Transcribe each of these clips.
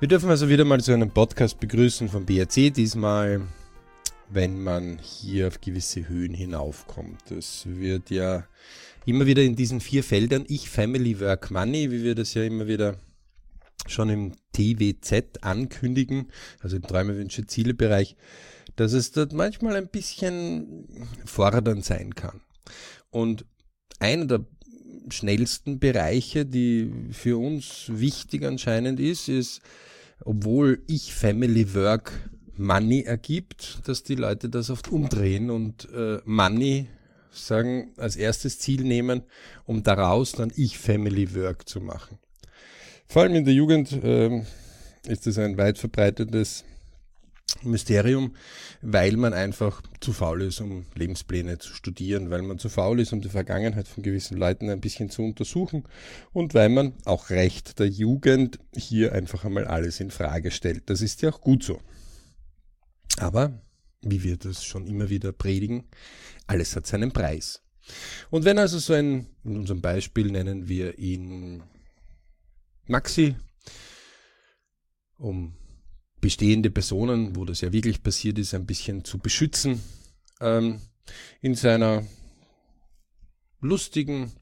Wir dürfen also wieder mal zu einem Podcast begrüßen vom BRC, diesmal, wenn man hier auf gewisse Höhen hinaufkommt. Es wird ja immer wieder in diesen vier Feldern Ich, Family, Work, Money, wie wir das ja immer wieder schon im TWZ ankündigen, also im Träume, Wünsche, Ziele Bereich, dass es dort manchmal ein bisschen fordernd sein kann. Und einer der schnellsten Bereiche, die für uns wichtig anscheinend ist, ist, obwohl ich Family Work Money ergibt, dass die Leute das oft umdrehen und äh, Money sagen als erstes Ziel nehmen, um daraus dann ich Family Work zu machen. Vor allem in der Jugend äh, ist das ein weit verbreitetes Mysterium, weil man einfach zu faul ist, um Lebenspläne zu studieren, weil man zu faul ist, um die Vergangenheit von gewissen Leuten ein bisschen zu untersuchen und weil man auch recht der Jugend hier einfach einmal alles in Frage stellt. Das ist ja auch gut so. Aber, wie wir das schon immer wieder predigen, alles hat seinen Preis. Und wenn also so ein, in unserem Beispiel nennen wir ihn Maxi, um bestehende Personen, wo das ja wirklich passiert ist, ein bisschen zu beschützen, ähm, in seiner lustigen,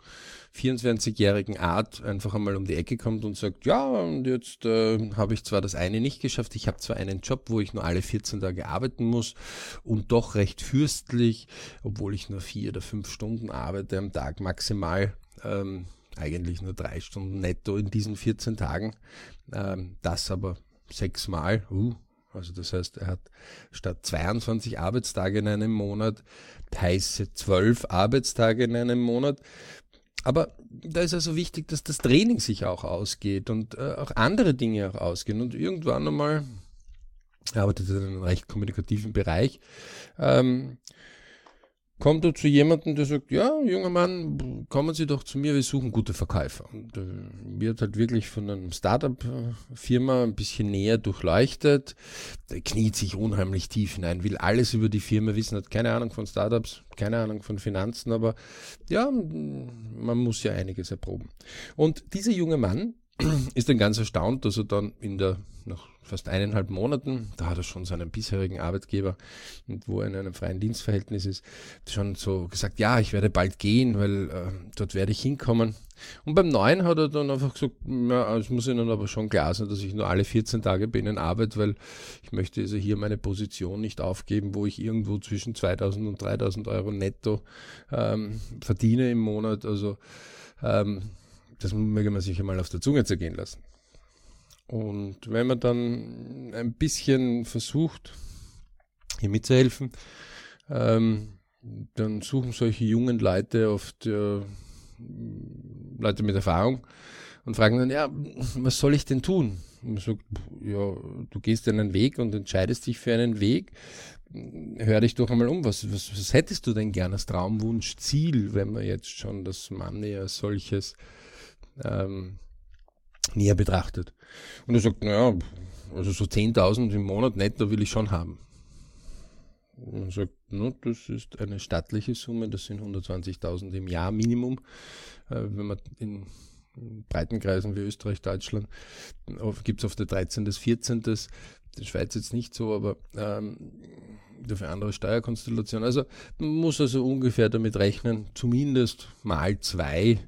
24-jährigen Art einfach einmal um die Ecke kommt und sagt, ja, und jetzt äh, habe ich zwar das eine nicht geschafft, ich habe zwar einen Job, wo ich nur alle 14 Tage arbeiten muss und doch recht fürstlich, obwohl ich nur vier oder fünf Stunden arbeite am Tag maximal. Ähm, eigentlich nur drei Stunden netto in diesen 14 Tagen. Ähm, das aber sechsmal. Uh, also das heißt, er hat statt 22 Arbeitstage in einem Monat heiße 12 Arbeitstage in einem Monat. Aber da ist also wichtig, dass das Training sich auch ausgeht und äh, auch andere Dinge auch ausgehen. Und irgendwann einmal, er arbeitet in einem recht kommunikativen Bereich, ähm, kommt er zu jemandem, der sagt, ja, junger Mann, kommen Sie doch zu mir, wir suchen gute Verkäufer. Und äh, wird halt wirklich von einem Startup-Firma ein bisschen näher durchleuchtet, der kniet sich unheimlich tief hinein, will alles über die Firma wissen, hat keine Ahnung von Startups, keine Ahnung von Finanzen, aber ja, man muss ja einiges erproben. Und dieser junge Mann ist dann ganz erstaunt, dass er dann in der, nach fast eineinhalb Monaten, da hat er schon seinen bisherigen Arbeitgeber, wo er in einem freien Dienstverhältnis ist, schon so gesagt, ja, ich werde bald gehen, weil äh, dort werde ich hinkommen. Und beim neuen hat er dann einfach gesagt, ja, es muss Ihnen aber schon klar sein, dass ich nur alle 14 Tage bei Ihnen arbeite, weil ich möchte also hier meine Position nicht aufgeben, wo ich irgendwo zwischen 2000 und 3000 Euro netto ähm, verdiene im Monat. Also ähm, das möge man sich einmal auf der Zunge zergehen lassen. Und wenn man dann ein bisschen versucht, hier mitzuhelfen, ähm, dann suchen solche jungen Leute oft äh, Leute mit Erfahrung und fragen dann, ja, was soll ich denn tun? Und man sagt, ja, du gehst einen Weg und entscheidest dich für einen Weg. Hör dich doch einmal um. Was, was, was hättest du denn gern als Traumwunsch, Ziel, wenn man jetzt schon das Money als solches ähm, näher betrachtet. Und er sagt, naja, also so 10.000 im Monat netto will ich schon haben. Und man sagt, no, das ist eine stattliche Summe, das sind 120.000 im Jahr Minimum. Äh, wenn man in Breitenkreisen wie Österreich, Deutschland, gibt es auf der 13. des 14. Das Schweiz jetzt nicht so, aber ähm, dafür andere Steuerkonstellationen. Also man muss also ungefähr damit rechnen, zumindest mal zwei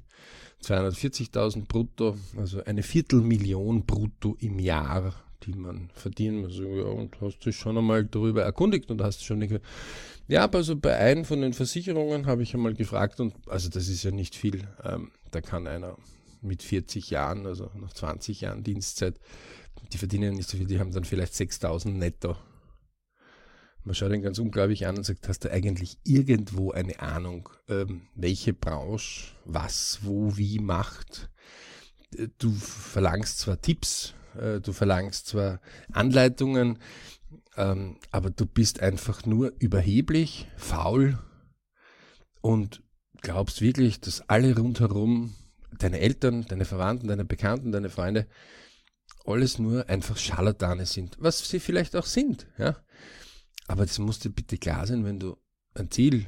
240.000 brutto, also eine Viertelmillion brutto im Jahr, die man verdienen muss. Ja, und hast du schon einmal darüber erkundigt und hast schon nicht. Ja, also bei einem von den Versicherungen habe ich einmal gefragt und also das ist ja nicht viel. Ähm, da kann einer mit 40 Jahren, also nach 20 Jahren Dienstzeit, die verdienen nicht so viel, die haben dann vielleicht 6.000 netto man schaut ihn ganz unglaublich an und sagt, hast du eigentlich irgendwo eine Ahnung, ähm, welche Branche was, wo, wie macht? Äh, du verlangst zwar Tipps, äh, du verlangst zwar Anleitungen, ähm, aber du bist einfach nur überheblich, faul und glaubst wirklich, dass alle rundherum, deine Eltern, deine Verwandten, deine Bekannten, deine Freunde, alles nur einfach Scharlatane sind, was sie vielleicht auch sind, ja. Aber das muss dir bitte klar sein, wenn du ein Ziel,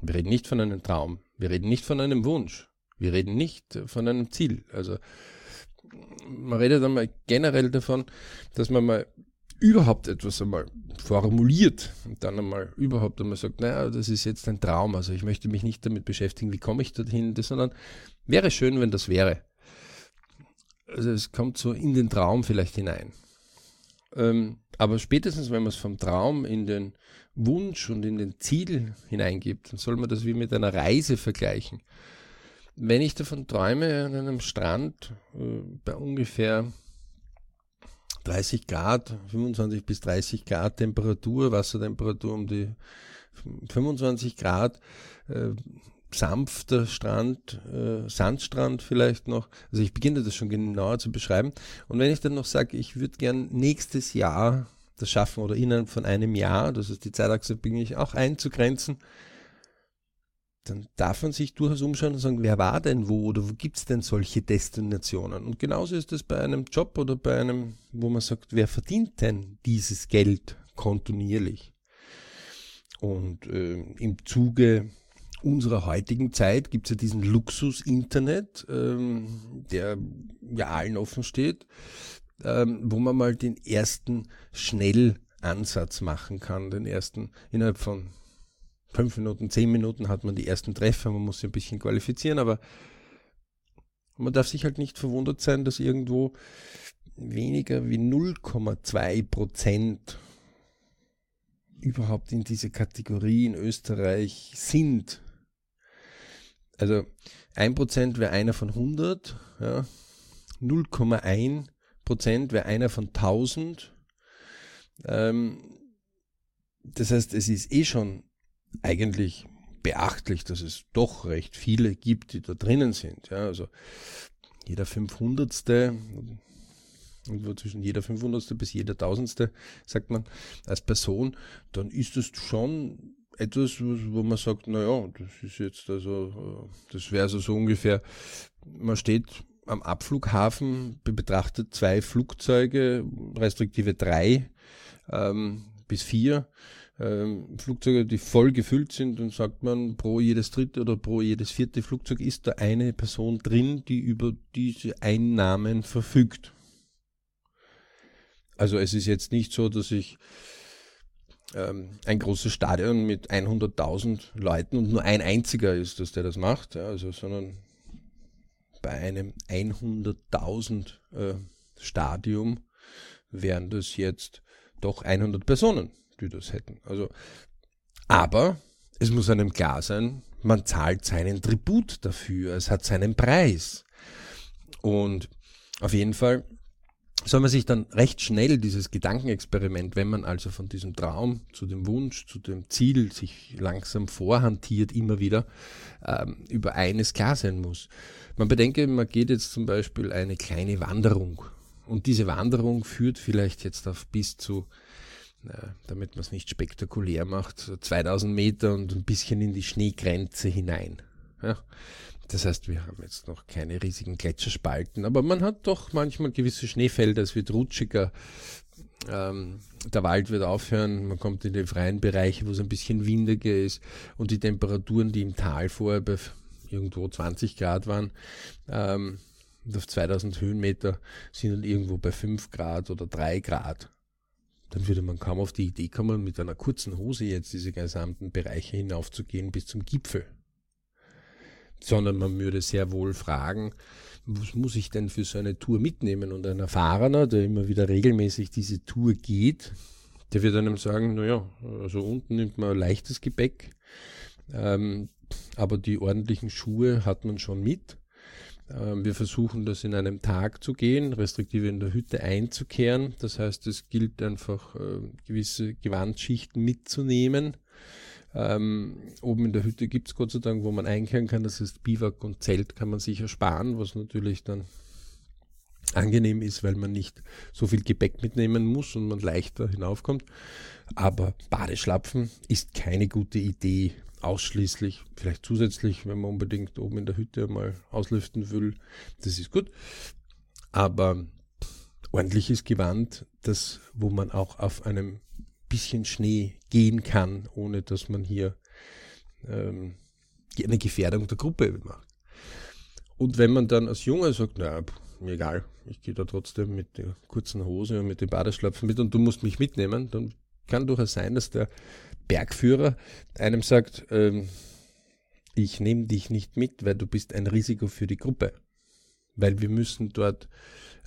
wir reden nicht von einem Traum, wir reden nicht von einem Wunsch, wir reden nicht von einem Ziel. Also man redet einmal generell davon, dass man mal überhaupt etwas einmal formuliert und dann einmal überhaupt einmal sagt, naja, das ist jetzt ein Traum, also ich möchte mich nicht damit beschäftigen, wie komme ich dorthin, sondern wäre schön, wenn das wäre. Also es kommt so in den Traum vielleicht hinein. Ähm, aber spätestens, wenn man es vom Traum in den Wunsch und in den Ziel hineingibt, dann soll man das wie mit einer Reise vergleichen. Wenn ich davon träume, an einem Strand äh, bei ungefähr 30 Grad, 25 bis 30 Grad Temperatur, Wassertemperatur um die 25 Grad, äh, sanfter Strand, äh, Sandstrand vielleicht noch. Also ich beginne das schon genauer zu beschreiben. Und wenn ich dann noch sage, ich würde gern nächstes Jahr das schaffen oder innerhalb von einem Jahr, das ist die Zeitachse, bin ich auch einzugrenzen, dann darf man sich durchaus umschauen und sagen, wer war denn wo oder wo gibt es denn solche Destinationen? Und genauso ist es bei einem Job oder bei einem, wo man sagt, wer verdient denn dieses Geld kontinuierlich? Und äh, im Zuge unserer heutigen Zeit gibt es ja diesen Luxus-Internet, ähm, der ja allen offen steht, ähm, wo man mal den ersten Schnellansatz machen kann, den ersten innerhalb von fünf Minuten, zehn Minuten hat man die ersten Treffer, man muss sich ein bisschen qualifizieren, aber man darf sich halt nicht verwundert sein, dass irgendwo weniger wie 0,2 Prozent überhaupt in diese Kategorie in Österreich sind. Also 1% wäre einer von 100, ja. 0,1 Prozent wäre einer von 1000. Ähm, das heißt, es ist eh schon eigentlich beachtlich, dass es doch recht viele gibt, die da drinnen sind. Ja, also jeder 500. Irgendwo zwischen jeder 500. bis jeder 1000. sagt man als Person, dann ist das schon etwas, wo man sagt, naja, das ist jetzt also, das wäre also so ungefähr, man steht am Abflughafen, betrachtet zwei Flugzeuge, respektive drei ähm, bis vier ähm, Flugzeuge, die voll gefüllt sind und sagt man, pro jedes dritte oder pro jedes vierte Flugzeug ist da eine Person drin, die über diese Einnahmen verfügt. Also es ist jetzt nicht so, dass ich ähm, ein großes Stadion mit 100.000 Leuten und nur ein einziger ist, dass der das macht, ja, also, sondern bei einem 100.000 äh, Stadium wären das jetzt doch 100 Personen, die das hätten. Also, aber es muss einem klar sein, man zahlt seinen Tribut dafür, es hat seinen Preis. Und auf jeden Fall soll man sich dann recht schnell dieses Gedankenexperiment, wenn man also von diesem Traum zu dem Wunsch, zu dem Ziel sich langsam vorhantiert, immer wieder ähm, über eines klar sein muss. Man bedenke, man geht jetzt zum Beispiel eine kleine Wanderung und diese Wanderung führt vielleicht jetzt auf bis zu, äh, damit man es nicht spektakulär macht, 2000 Meter und ein bisschen in die Schneegrenze hinein. Ja. Das heißt, wir haben jetzt noch keine riesigen Gletscherspalten, aber man hat doch manchmal gewisse Schneefelder, es wird rutschiger, ähm, der Wald wird aufhören, man kommt in die freien Bereiche, wo es ein bisschen windiger ist und die Temperaturen, die im Tal vorher bei irgendwo 20 Grad waren, ähm, auf 2000 Höhenmeter sind dann irgendwo bei 5 Grad oder 3 Grad. Dann würde man kaum auf die Idee kommen, mit einer kurzen Hose jetzt diese gesamten Bereiche hinaufzugehen bis zum Gipfel sondern man würde sehr wohl fragen, was muss ich denn für so eine Tour mitnehmen? Und ein Erfahrener, der immer wieder regelmäßig diese Tour geht, der wird einem sagen, naja, also unten nimmt man leichtes Gepäck, ähm, aber die ordentlichen Schuhe hat man schon mit. Ähm, wir versuchen das in einem Tag zu gehen, respektive in der Hütte einzukehren. Das heißt, es gilt einfach, äh, gewisse Gewandschichten mitzunehmen ähm, oben in der Hütte gibt es Gott sei Dank, wo man einkehren kann. Das heißt, Biwak und Zelt kann man sich ersparen, was natürlich dann angenehm ist, weil man nicht so viel Gepäck mitnehmen muss und man leichter hinaufkommt. Aber Badeschlapfen ist keine gute Idee. Ausschließlich, vielleicht zusätzlich, wenn man unbedingt oben in der Hütte mal auslüften will. Das ist gut. Aber ordentliches Gewand, das, wo man auch auf einem bisschen Schnee gehen kann, ohne dass man hier ähm, eine Gefährdung der Gruppe macht. Und wenn man dann als Junge sagt, na, mir egal, ich gehe da trotzdem mit der kurzen Hose und mit den Badeschlapfen mit und du musst mich mitnehmen, dann kann durchaus sein, dass der Bergführer einem sagt, ähm, ich nehme dich nicht mit, weil du bist ein Risiko für die Gruppe. Weil wir müssen dort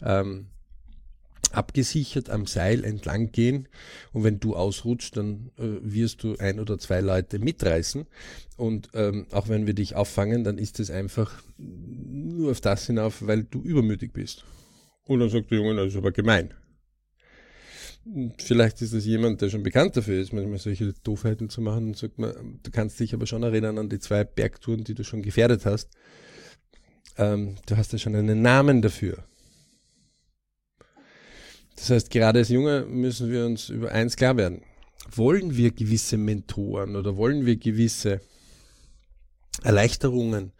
ähm, abgesichert am Seil entlang gehen und wenn du ausrutschst, dann äh, wirst du ein oder zwei Leute mitreißen und ähm, auch wenn wir dich auffangen, dann ist es einfach nur auf das hinauf, weil du übermütig bist. Und dann sagt der Junge, das ist aber gemein. Vielleicht ist es jemand, der schon bekannt dafür ist, manchmal solche Doofheiten zu machen und sagt man, du kannst dich aber schon erinnern an die zwei Bergtouren, die du schon gefährdet hast. Ähm, du hast ja schon einen Namen dafür. Das heißt, gerade als Junge müssen wir uns über eins klar werden. Wollen wir gewisse Mentoren oder wollen wir gewisse Erleichterungen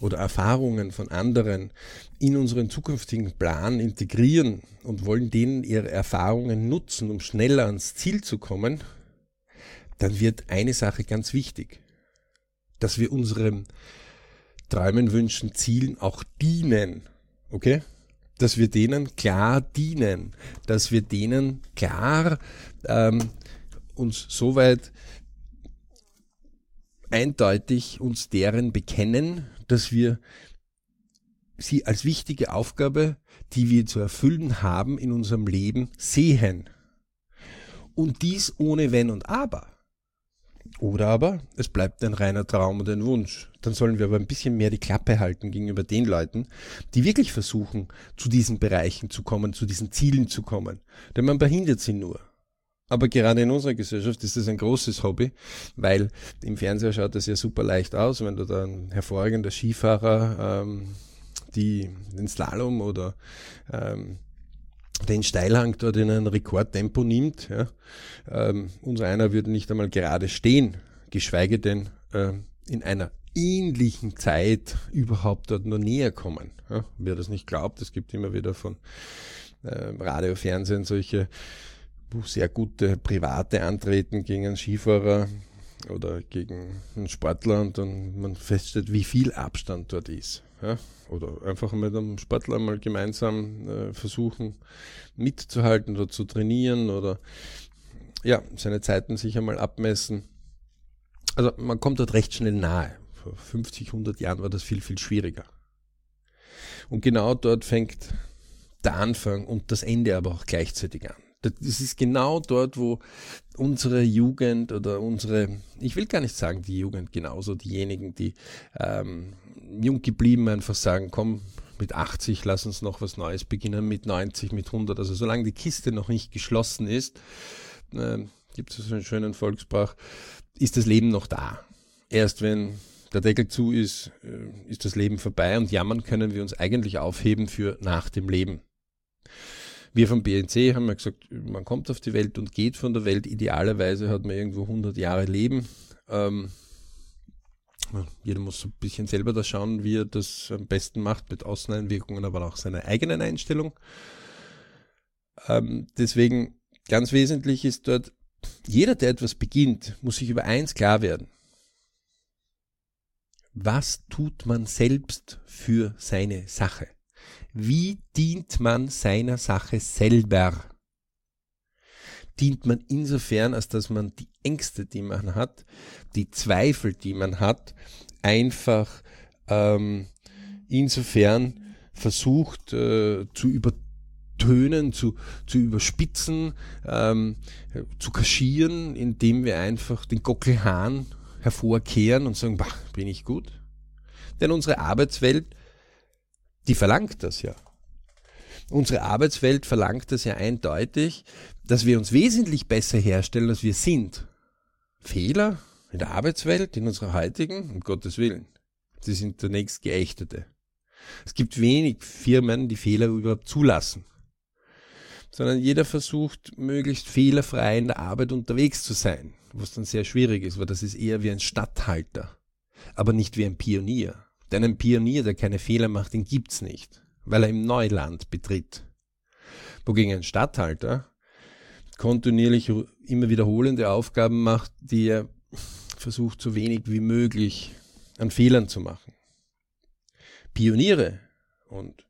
oder Erfahrungen von anderen in unseren zukünftigen Plan integrieren und wollen denen ihre Erfahrungen nutzen, um schneller ans Ziel zu kommen, dann wird eine Sache ganz wichtig, dass wir unseren Träumen, Wünschen, Zielen auch dienen. Okay? Dass wir denen klar dienen, dass wir denen klar ähm, uns soweit eindeutig uns deren bekennen, dass wir sie als wichtige Aufgabe, die wir zu erfüllen haben in unserem Leben, sehen. Und dies ohne Wenn und Aber. Oder aber es bleibt ein reiner Traum und ein Wunsch. Dann sollen wir aber ein bisschen mehr die Klappe halten gegenüber den Leuten, die wirklich versuchen, zu diesen Bereichen zu kommen, zu diesen Zielen zu kommen. Denn man behindert sie nur. Aber gerade in unserer Gesellschaft ist das ein großes Hobby, weil im Fernseher schaut das ja super leicht aus, wenn du da ein hervorragender Skifahrer ähm, die den Slalom oder ähm, den Steilhang dort in ein Rekordtempo nimmt. Ja. Ähm, unser einer würde nicht einmal gerade stehen, geschweige denn äh, in einer ähnlichen Zeit überhaupt dort nur näher kommen. Ja. Wer das nicht glaubt, es gibt immer wieder von äh, Radio, Fernsehen solche, sehr gute Private antreten gegen einen Skifahrer oder gegen einen Sportler und dann man feststellt, wie viel Abstand dort ist. Ja? Oder einfach mit einem Sportler mal gemeinsam äh, versuchen mitzuhalten oder zu trainieren oder ja, seine Zeiten sich einmal abmessen. Also man kommt dort recht schnell nahe. Vor 50, 100 Jahren war das viel, viel schwieriger. Und genau dort fängt der Anfang und das Ende aber auch gleichzeitig an. Das ist genau dort, wo unsere Jugend oder unsere, ich will gar nicht sagen die Jugend, genauso diejenigen, die ähm, jung geblieben einfach sagen, komm, mit 80 lass uns noch was Neues beginnen, mit 90, mit 100. Also solange die Kiste noch nicht geschlossen ist, äh, gibt es so einen schönen Volksbrauch, ist das Leben noch da. Erst wenn der Deckel zu ist, äh, ist das Leben vorbei und jammern können wir uns eigentlich aufheben für nach dem Leben. Wir vom BNC haben ja gesagt, man kommt auf die Welt und geht von der Welt. Idealerweise hat man irgendwo 100 Jahre Leben. Ähm, jeder muss so ein bisschen selber da schauen, wie er das am besten macht, mit Außeneinwirkungen, aber auch seiner eigenen Einstellung. Ähm, deswegen ganz wesentlich ist dort, jeder, der etwas beginnt, muss sich über eins klar werden. Was tut man selbst für seine Sache? Wie dient man seiner Sache selber? Dient man insofern, als dass man die Ängste, die man hat, die Zweifel, die man hat, einfach ähm, insofern versucht äh, zu übertönen, zu, zu überspitzen, ähm, zu kaschieren, indem wir einfach den Gockelhahn hervorkehren und sagen, bah, bin ich gut. Denn unsere Arbeitswelt die verlangt das ja. Unsere Arbeitswelt verlangt das ja eindeutig, dass wir uns wesentlich besser herstellen, als wir sind. Fehler in der Arbeitswelt, in unserer heutigen, um Gottes Willen, sie sind der nächstgeächtete. Es gibt wenig Firmen, die Fehler überhaupt zulassen. Sondern jeder versucht, möglichst fehlerfrei in der Arbeit unterwegs zu sein, was dann sehr schwierig ist, weil das ist eher wie ein Statthalter, aber nicht wie ein Pionier. Denn ein Pionier, der keine Fehler macht, den gibt's nicht, weil er im Neuland betritt. Wogegen ein Statthalter kontinuierlich immer wiederholende Aufgaben macht, die er versucht, so wenig wie möglich an Fehlern zu machen. Pioniere und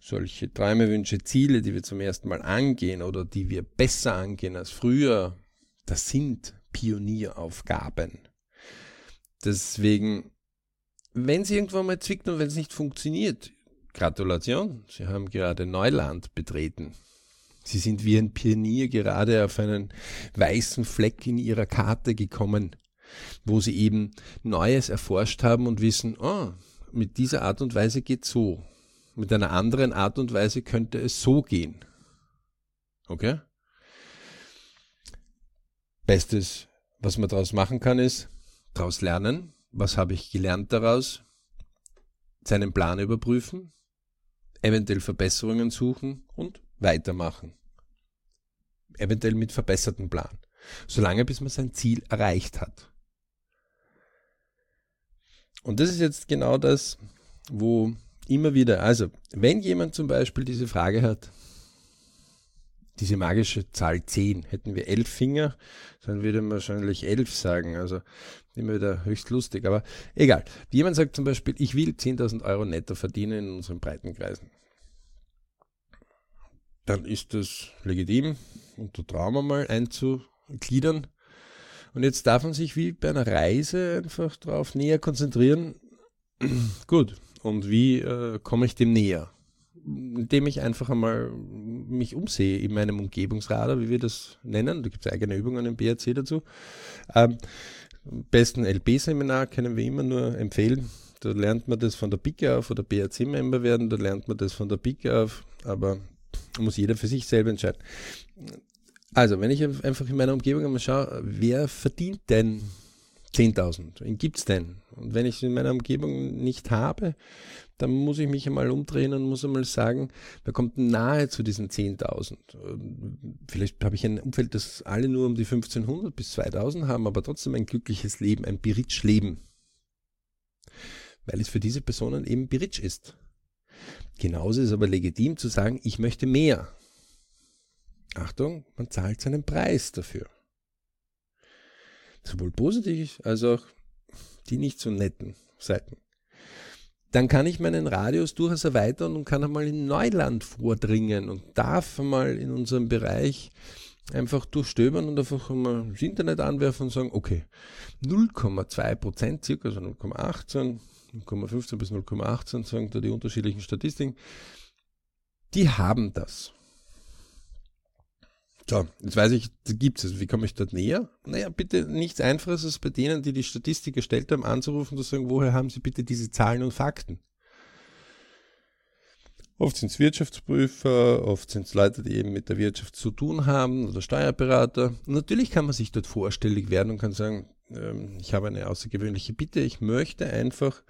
solche Träume, Wünsche, Ziele, die wir zum ersten Mal angehen oder die wir besser angehen als früher, das sind Pionieraufgaben. Deswegen, wenn es irgendwann mal zwickt und wenn es nicht funktioniert, Gratulation, Sie haben gerade Neuland betreten. Sie sind wie ein Pionier gerade auf einen weißen Fleck in Ihrer Karte gekommen, wo Sie eben Neues erforscht haben und wissen, oh, mit dieser Art und Weise geht so. Mit einer anderen Art und Weise könnte es so gehen. Okay? Bestes, was man daraus machen kann, ist daraus lernen. Was habe ich gelernt daraus? Seinen Plan überprüfen, eventuell Verbesserungen suchen und weitermachen. Eventuell mit verbessertem Plan. Solange bis man sein Ziel erreicht hat. Und das ist jetzt genau das, wo immer wieder, also wenn jemand zum Beispiel diese Frage hat, diese magische Zahl 10, hätten wir elf Finger, dann würde man wahrscheinlich elf sagen, also immer wieder höchst lustig, aber egal. Jemand sagt zum Beispiel, ich will 10.000 Euro netto verdienen in unseren Breitenkreisen. Dann ist das legitim, unter Trauma mal einzugliedern. Und jetzt darf man sich wie bei einer Reise einfach darauf näher konzentrieren. Gut, und wie äh, komme ich dem näher? Indem ich einfach einmal mich umsehe in meinem Umgebungsradar, wie wir das nennen. Da gibt es eigene Übungen im BRC dazu. Ähm, besten LB-Seminar können wir immer nur empfehlen. Da lernt man das von der Pike auf oder BRC-Member werden, da lernt man das von der Pike auf, aber muss jeder für sich selber entscheiden. Also, wenn ich einfach in meiner Umgebung einmal schaue, wer verdient denn 10.000. Wen gibt es denn? Und wenn ich es in meiner Umgebung nicht habe, dann muss ich mich einmal umdrehen und muss einmal sagen, wer kommt nahe zu diesen 10.000? Vielleicht habe ich ein Umfeld, das alle nur um die 1500 bis 2000 haben, aber trotzdem ein glückliches Leben, ein Biritsch-Leben. Weil es für diese Personen eben Biritsch ist. Genauso ist es aber legitim zu sagen, ich möchte mehr. Achtung, man zahlt seinen Preis dafür sowohl positiv als auch die nicht so netten Seiten. Dann kann ich meinen Radius durchaus erweitern und kann einmal in Neuland vordringen und darf einmal in unserem Bereich einfach durchstöbern und einfach mal das Internet anwerfen und sagen, okay, 0,2 Prozent, circa, also 0,18, 0,15 bis 0,18 sagen da die unterschiedlichen Statistiken, die haben das. So, jetzt weiß ich, gibt es. Wie komme ich dort näher? Naja, bitte nichts Einfaches als bei denen, die die Statistik erstellt haben, anzurufen und zu sagen, woher haben Sie bitte diese Zahlen und Fakten? Oft sind es Wirtschaftsprüfer, oft sind es Leute, die eben mit der Wirtschaft zu tun haben oder Steuerberater. Und natürlich kann man sich dort vorstellig werden und kann sagen, ähm, ich habe eine außergewöhnliche Bitte, ich möchte einfach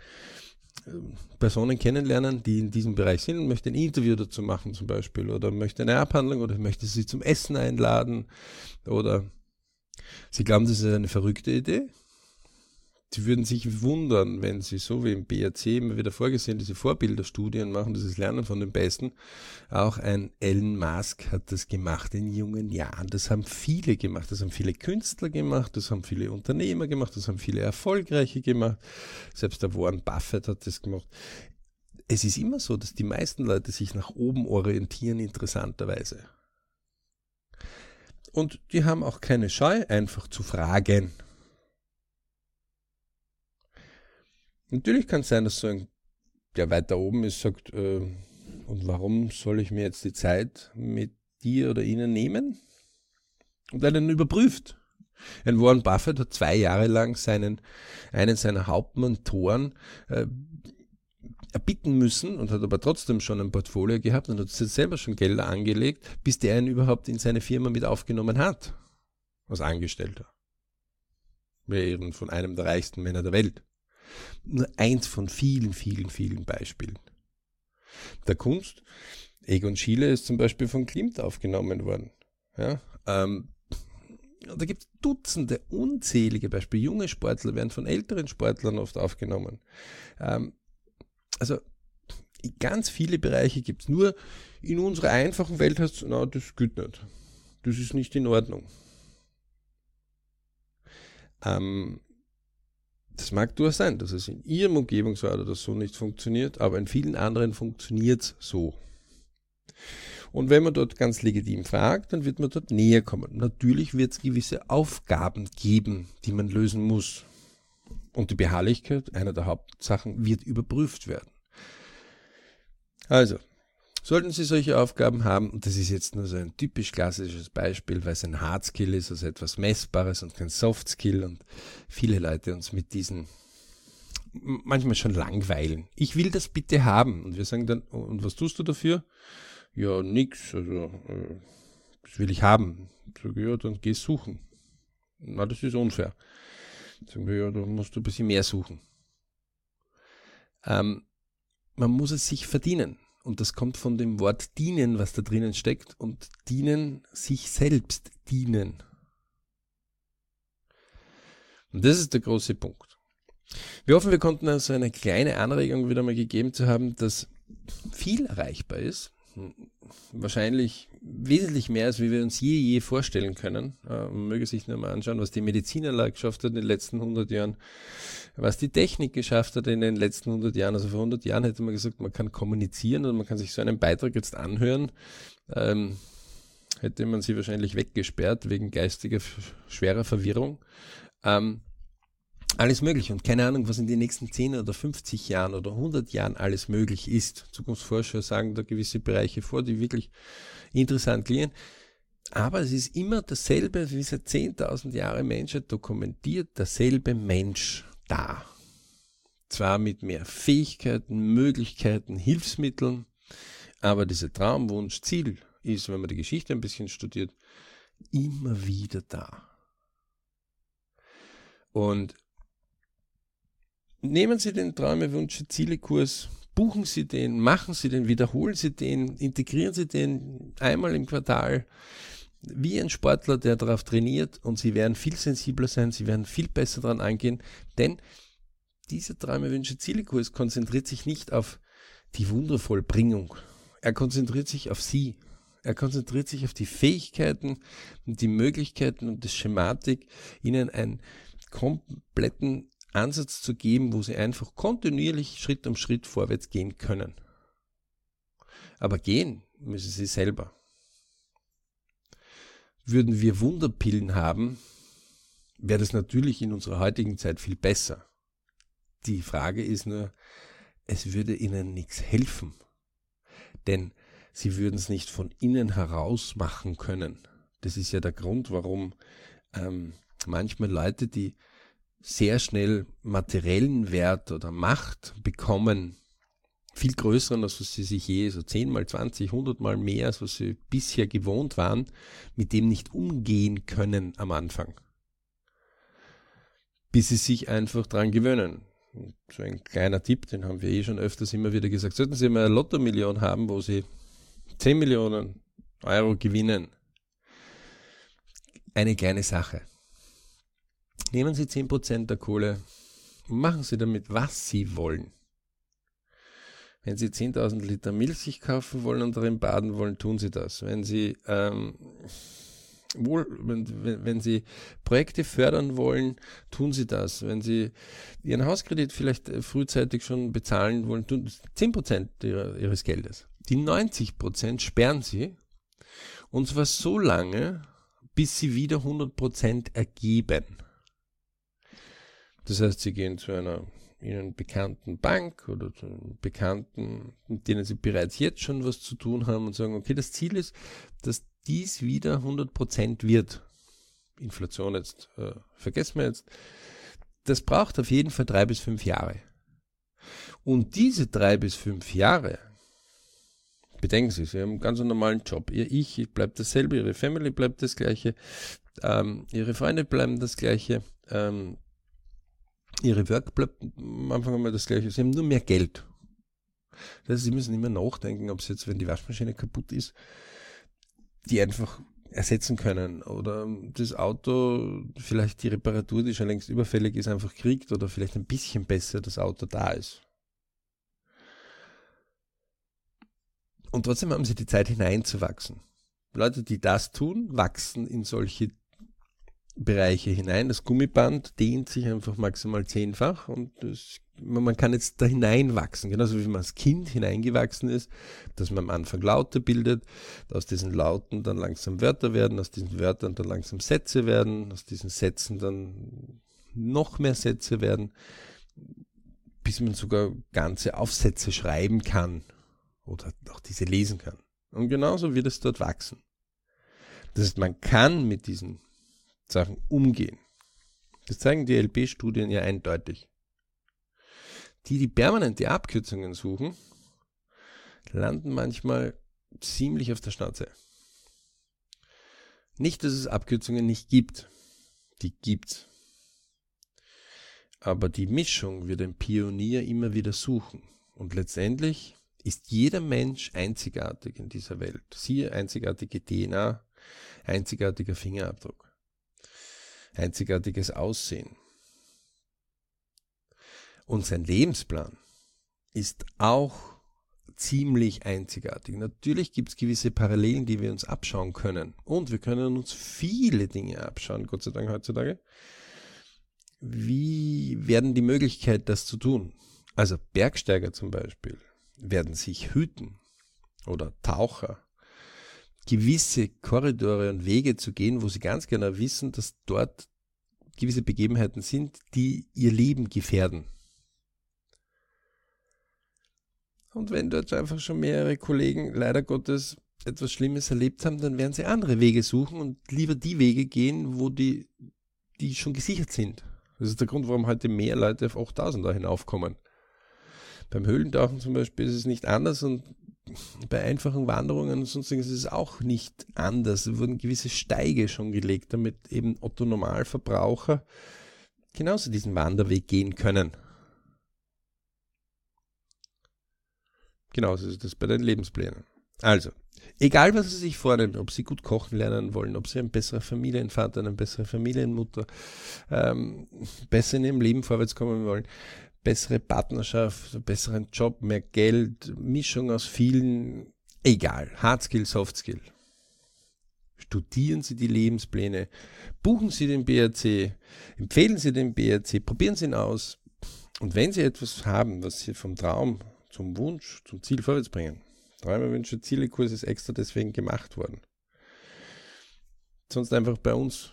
Personen kennenlernen, die in diesem Bereich sind und möchte ein Interview dazu machen zum Beispiel oder möchte eine Abhandlung oder möchte sie zum Essen einladen oder sie glauben, das ist eine verrückte Idee Sie würden sich wundern, wenn Sie so wie im BRC immer wieder vorgesehen diese Vorbilderstudien machen, dieses Lernen von den Besten. Auch ein Elon Musk hat das gemacht in jungen Jahren. Das haben viele gemacht. Das haben viele Künstler gemacht. Das haben viele Unternehmer gemacht. Das haben viele Erfolgreiche gemacht. Selbst der Warren Buffett hat das gemacht. Es ist immer so, dass die meisten Leute sich nach oben orientieren, interessanterweise. Und die haben auch keine Scheu, einfach zu fragen Natürlich kann es sein, dass so ein, der weiter oben ist, sagt, äh, und warum soll ich mir jetzt die Zeit mit dir oder ihnen nehmen? Und einen überprüft. Ein Warren Buffett hat zwei Jahre lang seinen, einen seiner Hauptmentoren äh, erbitten müssen und hat aber trotzdem schon ein Portfolio gehabt und hat selber schon Gelder angelegt, bis der ihn überhaupt in seine Firma mit aufgenommen hat. Als Angestellter. Wäre von einem der reichsten Männer der Welt. Nur eins von vielen, vielen, vielen Beispielen. Der Kunst, Egon Schiele ist zum Beispiel von Klimt aufgenommen worden. Ja, ähm, da gibt es Dutzende, unzählige Beispiele. Junge Sportler werden von älteren Sportlern oft aufgenommen. Ähm, also ganz viele Bereiche gibt es. Nur in unserer einfachen Welt heißt es, na, das geht nicht. Das ist nicht in Ordnung. Ähm, das mag durchaus sein, dass es in Ihrem Umgebungsrat oder so nicht funktioniert, aber in vielen anderen funktioniert es so. Und wenn man dort ganz legitim fragt, dann wird man dort näher kommen. Natürlich wird es gewisse Aufgaben geben, die man lösen muss. Und die Beharrlichkeit, einer der Hauptsachen, wird überprüft werden. Also, sollten Sie solche Aufgaben haben, und das ist jetzt nur so ein typisch klassisches Beispiel, weil es ein Hardskill ist, also etwas Messbares und kein Softskill und viele Leute uns mit diesen manchmal schon langweilen. Ich will das bitte haben. Und wir sagen dann, und was tust du dafür? Ja, nix, also äh, das will ich haben. Ich sage, ja, dann geh suchen. Na, das ist unfair. Sagen wir, ja, da musst du ein bisschen mehr suchen. Ähm, man muss es sich verdienen. Und das kommt von dem Wort dienen, was da drinnen steckt. Und dienen, sich selbst dienen. Und das ist der große Punkt. Wir hoffen, wir konnten also eine kleine Anregung wieder mal gegeben zu haben, dass viel erreichbar ist wahrscheinlich wesentlich mehr, als wie wir uns je, je vorstellen können. Äh, man möge sich nur mal anschauen, was die Medizin allein geschafft hat in den letzten 100 Jahren, was die Technik geschafft hat in den letzten 100 Jahren. Also vor 100 Jahren hätte man gesagt, man kann kommunizieren und man kann sich so einen Beitrag jetzt anhören. Ähm, hätte man sie wahrscheinlich weggesperrt wegen geistiger, schwerer Verwirrung. Ähm, alles möglich und keine Ahnung, was in den nächsten 10 oder 50 Jahren oder 100 Jahren alles möglich ist. Zukunftsforscher sagen da gewisse Bereiche vor, die wirklich interessant klingen. Aber es ist immer dasselbe, wie seit 10.000 Jahren Menschheit dokumentiert, derselbe Mensch da. Zwar mit mehr Fähigkeiten, Möglichkeiten, Hilfsmitteln, aber dieser Traumwunsch, Ziel ist, wenn man die Geschichte ein bisschen studiert, immer wieder da. Und nehmen Sie den Träume, Wünsche, Ziele-Kurs, buchen Sie den, machen Sie den, wiederholen Sie den, integrieren Sie den einmal im Quartal wie ein Sportler, der darauf trainiert und Sie werden viel sensibler sein, Sie werden viel besser daran eingehen, denn dieser Träume, Wünsche, Ziele-Kurs konzentriert sich nicht auf die Wundervollbringung. Er konzentriert sich auf Sie. Er konzentriert sich auf die Fähigkeiten und die Möglichkeiten und die Schematik, Ihnen einen kompletten Ansatz zu geben, wo sie einfach kontinuierlich Schritt um Schritt vorwärts gehen können. Aber gehen müssen sie selber. Würden wir Wunderpillen haben, wäre das natürlich in unserer heutigen Zeit viel besser. Die Frage ist nur, es würde ihnen nichts helfen. Denn sie würden es nicht von innen heraus machen können. Das ist ja der Grund, warum ähm, manchmal Leute, die sehr schnell materiellen Wert oder Macht bekommen, viel größeren, als was sie sich je, so zehnmal, zwanzig, hundertmal mehr, als was sie bisher gewohnt waren, mit dem nicht umgehen können am Anfang. Bis sie sich einfach dran gewöhnen. so ein kleiner Tipp, den haben wir eh schon öfters immer wieder gesagt. Sollten Sie mal eine Lotto-Million haben, wo Sie 10 Millionen Euro gewinnen, eine kleine Sache. Nehmen Sie 10% der Kohle und machen Sie damit, was Sie wollen. Wenn Sie 10.000 Liter Milch sich kaufen wollen und darin baden wollen, tun Sie das. Wenn Sie, ähm, wohl, wenn, wenn Sie Projekte fördern wollen, tun Sie das. Wenn Sie Ihren Hauskredit vielleicht äh, frühzeitig schon bezahlen wollen, tun Sie 10% ihrer, Ihres Geldes. Die 90% sperren Sie und zwar so lange, bis Sie wieder 100% ergeben. Das heißt, sie gehen zu einer ihnen bekannten Bank oder zu einem Bekannten, mit denen sie bereits jetzt schon was zu tun haben und sagen, okay, das Ziel ist, dass dies wieder 100% wird. Inflation jetzt, äh, vergessen wir jetzt. Das braucht auf jeden Fall drei bis fünf Jahre. Und diese drei bis fünf Jahre, bedenken Sie, Sie haben einen ganz normalen Job. Ihr Ich bleibt dasselbe, Ihre Family bleibt das gleiche, ähm, Ihre Freunde bleiben das gleiche, ähm, Ihre Work bleibt am Anfang einmal das gleiche. Sie haben nur mehr Geld. Das heißt, Sie müssen immer nachdenken, ob es jetzt, wenn die Waschmaschine kaputt ist, die einfach ersetzen können oder das Auto vielleicht die Reparatur, die schon längst überfällig ist, einfach kriegt oder vielleicht ein bisschen besser das Auto da ist. Und trotzdem haben sie die Zeit hineinzuwachsen. Leute, die das tun, wachsen in solche Bereiche hinein. Das Gummiband dehnt sich einfach maximal zehnfach und das, man kann jetzt da hineinwachsen, genauso wie man als Kind hineingewachsen ist, dass man am Anfang Laute bildet, aus diesen Lauten dann langsam Wörter werden, aus diesen Wörtern dann langsam Sätze werden, aus diesen Sätzen dann noch mehr Sätze werden, bis man sogar ganze Aufsätze schreiben kann oder auch diese lesen kann. Und genauso wird es dort wachsen. Das heißt, man kann mit diesen Sachen umgehen. Das zeigen die LP-Studien ja eindeutig. Die, die permanent die Abkürzungen suchen, landen manchmal ziemlich auf der Schnauze. Nicht, dass es Abkürzungen nicht gibt. Die gibt's. Aber die Mischung wird ein Pionier immer wieder suchen. Und letztendlich ist jeder Mensch einzigartig in dieser Welt. Siehe einzigartige DNA, einzigartiger Fingerabdruck, einzigartiges Aussehen. Und sein Lebensplan ist auch ziemlich einzigartig. Natürlich gibt es gewisse Parallelen, die wir uns abschauen können. Und wir können uns viele Dinge abschauen, Gott sei Dank heutzutage. Wie werden die Möglichkeit, das zu tun? Also Bergsteiger zum Beispiel werden sich hüten oder Taucher gewisse Korridore und Wege zu gehen, wo sie ganz genau wissen, dass dort gewisse Begebenheiten sind, die ihr Leben gefährden. Und wenn dort einfach schon mehrere Kollegen leider Gottes etwas Schlimmes erlebt haben, dann werden sie andere Wege suchen und lieber die Wege gehen, wo die, die schon gesichert sind. Das ist der Grund, warum heute mehr Leute auf 8000 da hinaufkommen. Beim Höhlentauchen zum Beispiel ist es nicht anders und bei einfachen Wanderungen und sonstiges ist es auch nicht anders. Es wurden gewisse Steige schon gelegt, damit eben Otto Normalverbraucher genauso diesen Wanderweg gehen können. Genauso ist das bei den Lebensplänen. Also, egal was Sie sich vornehmen, ob Sie gut kochen lernen wollen, ob Sie ein besserer Familienvater, eine bessere Familienmutter, ähm, besser in Ihrem Leben vorwärts kommen wollen, bessere Partnerschaft, besseren Job, mehr Geld, Mischung aus vielen, egal, Hardskill, Softskill. Studieren Sie die Lebenspläne, buchen Sie den BRC, empfehlen Sie den BRC, probieren Sie ihn aus. Und wenn Sie etwas haben, was Sie vom Traum zum Wunsch, zum Ziel vorwärts bringen, Träume, Wünsche, Ziele, Kurs ist extra deswegen gemacht worden. Sonst einfach bei uns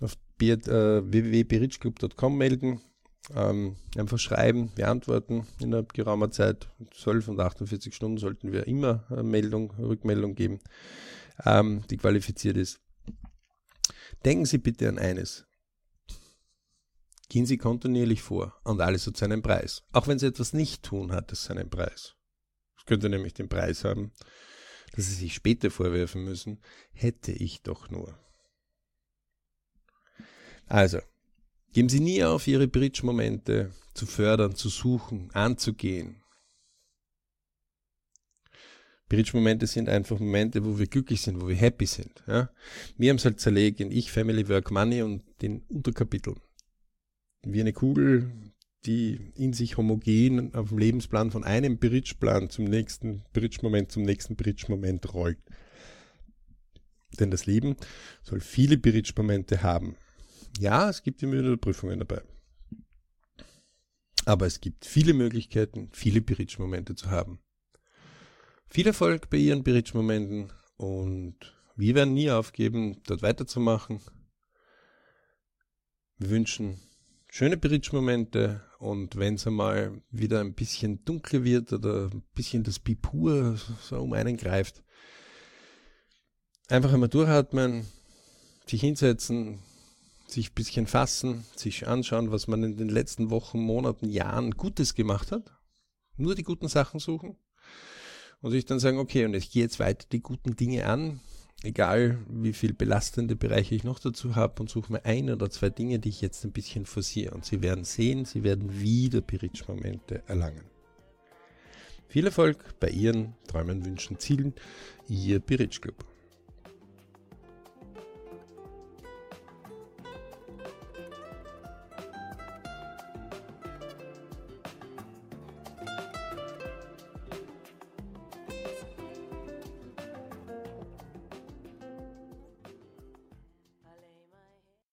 auf äh, www.berichclub.com melden ähm, einfach schreiben, wir antworten innerhalb geraumer Zeit. 12 und 48 Stunden sollten wir immer eine Meldung, Rückmeldung geben, ähm, die qualifiziert ist. Denken Sie bitte an eines. Gehen Sie kontinuierlich vor und alles hat seinen Preis. Auch wenn Sie etwas nicht tun, hat es seinen Preis. Es könnte nämlich den Preis haben, dass Sie sich später vorwerfen müssen, hätte ich doch nur. Also, Geben Sie nie auf, Ihre Bridge-Momente zu fördern, zu suchen, anzugehen. Bridge-Momente sind einfach Momente, wo wir glücklich sind, wo wir happy sind. Ja? Wir haben es halt zerlegt in Ich, Family, Work, Money und den Unterkapiteln. Wie eine Kugel, die in sich homogen auf dem Lebensplan von einem Bridge-Plan zum nächsten Bridge-Moment, zum nächsten Bridge-Moment rollt. Denn das Leben soll viele Bridge-Momente haben. Ja, es gibt immer wieder Prüfungen dabei. Aber es gibt viele Möglichkeiten, viele Bridge-Momente zu haben. Viel Erfolg bei Ihren Bridge-Momenten und wir werden nie aufgeben, dort weiterzumachen. Wir wünschen schöne Bridge-Momente und wenn es einmal wieder ein bisschen dunkler wird oder ein bisschen das Bipur so um einen greift, einfach einmal durchatmen, sich hinsetzen, sich ein bisschen fassen, sich anschauen, was man in den letzten Wochen, Monaten, Jahren Gutes gemacht hat. Nur die guten Sachen suchen. Und sich dann sagen, okay, und ich gehe jetzt weiter die guten Dinge an, egal wie viel belastende Bereiche ich noch dazu habe und suche mir ein oder zwei Dinge, die ich jetzt ein bisschen forciere. Und Sie werden sehen, Sie werden wieder Piritsch-Momente erlangen. Viel Erfolg bei Ihren Träumen, Wünschen, Zielen. Ihr Piritsch Club.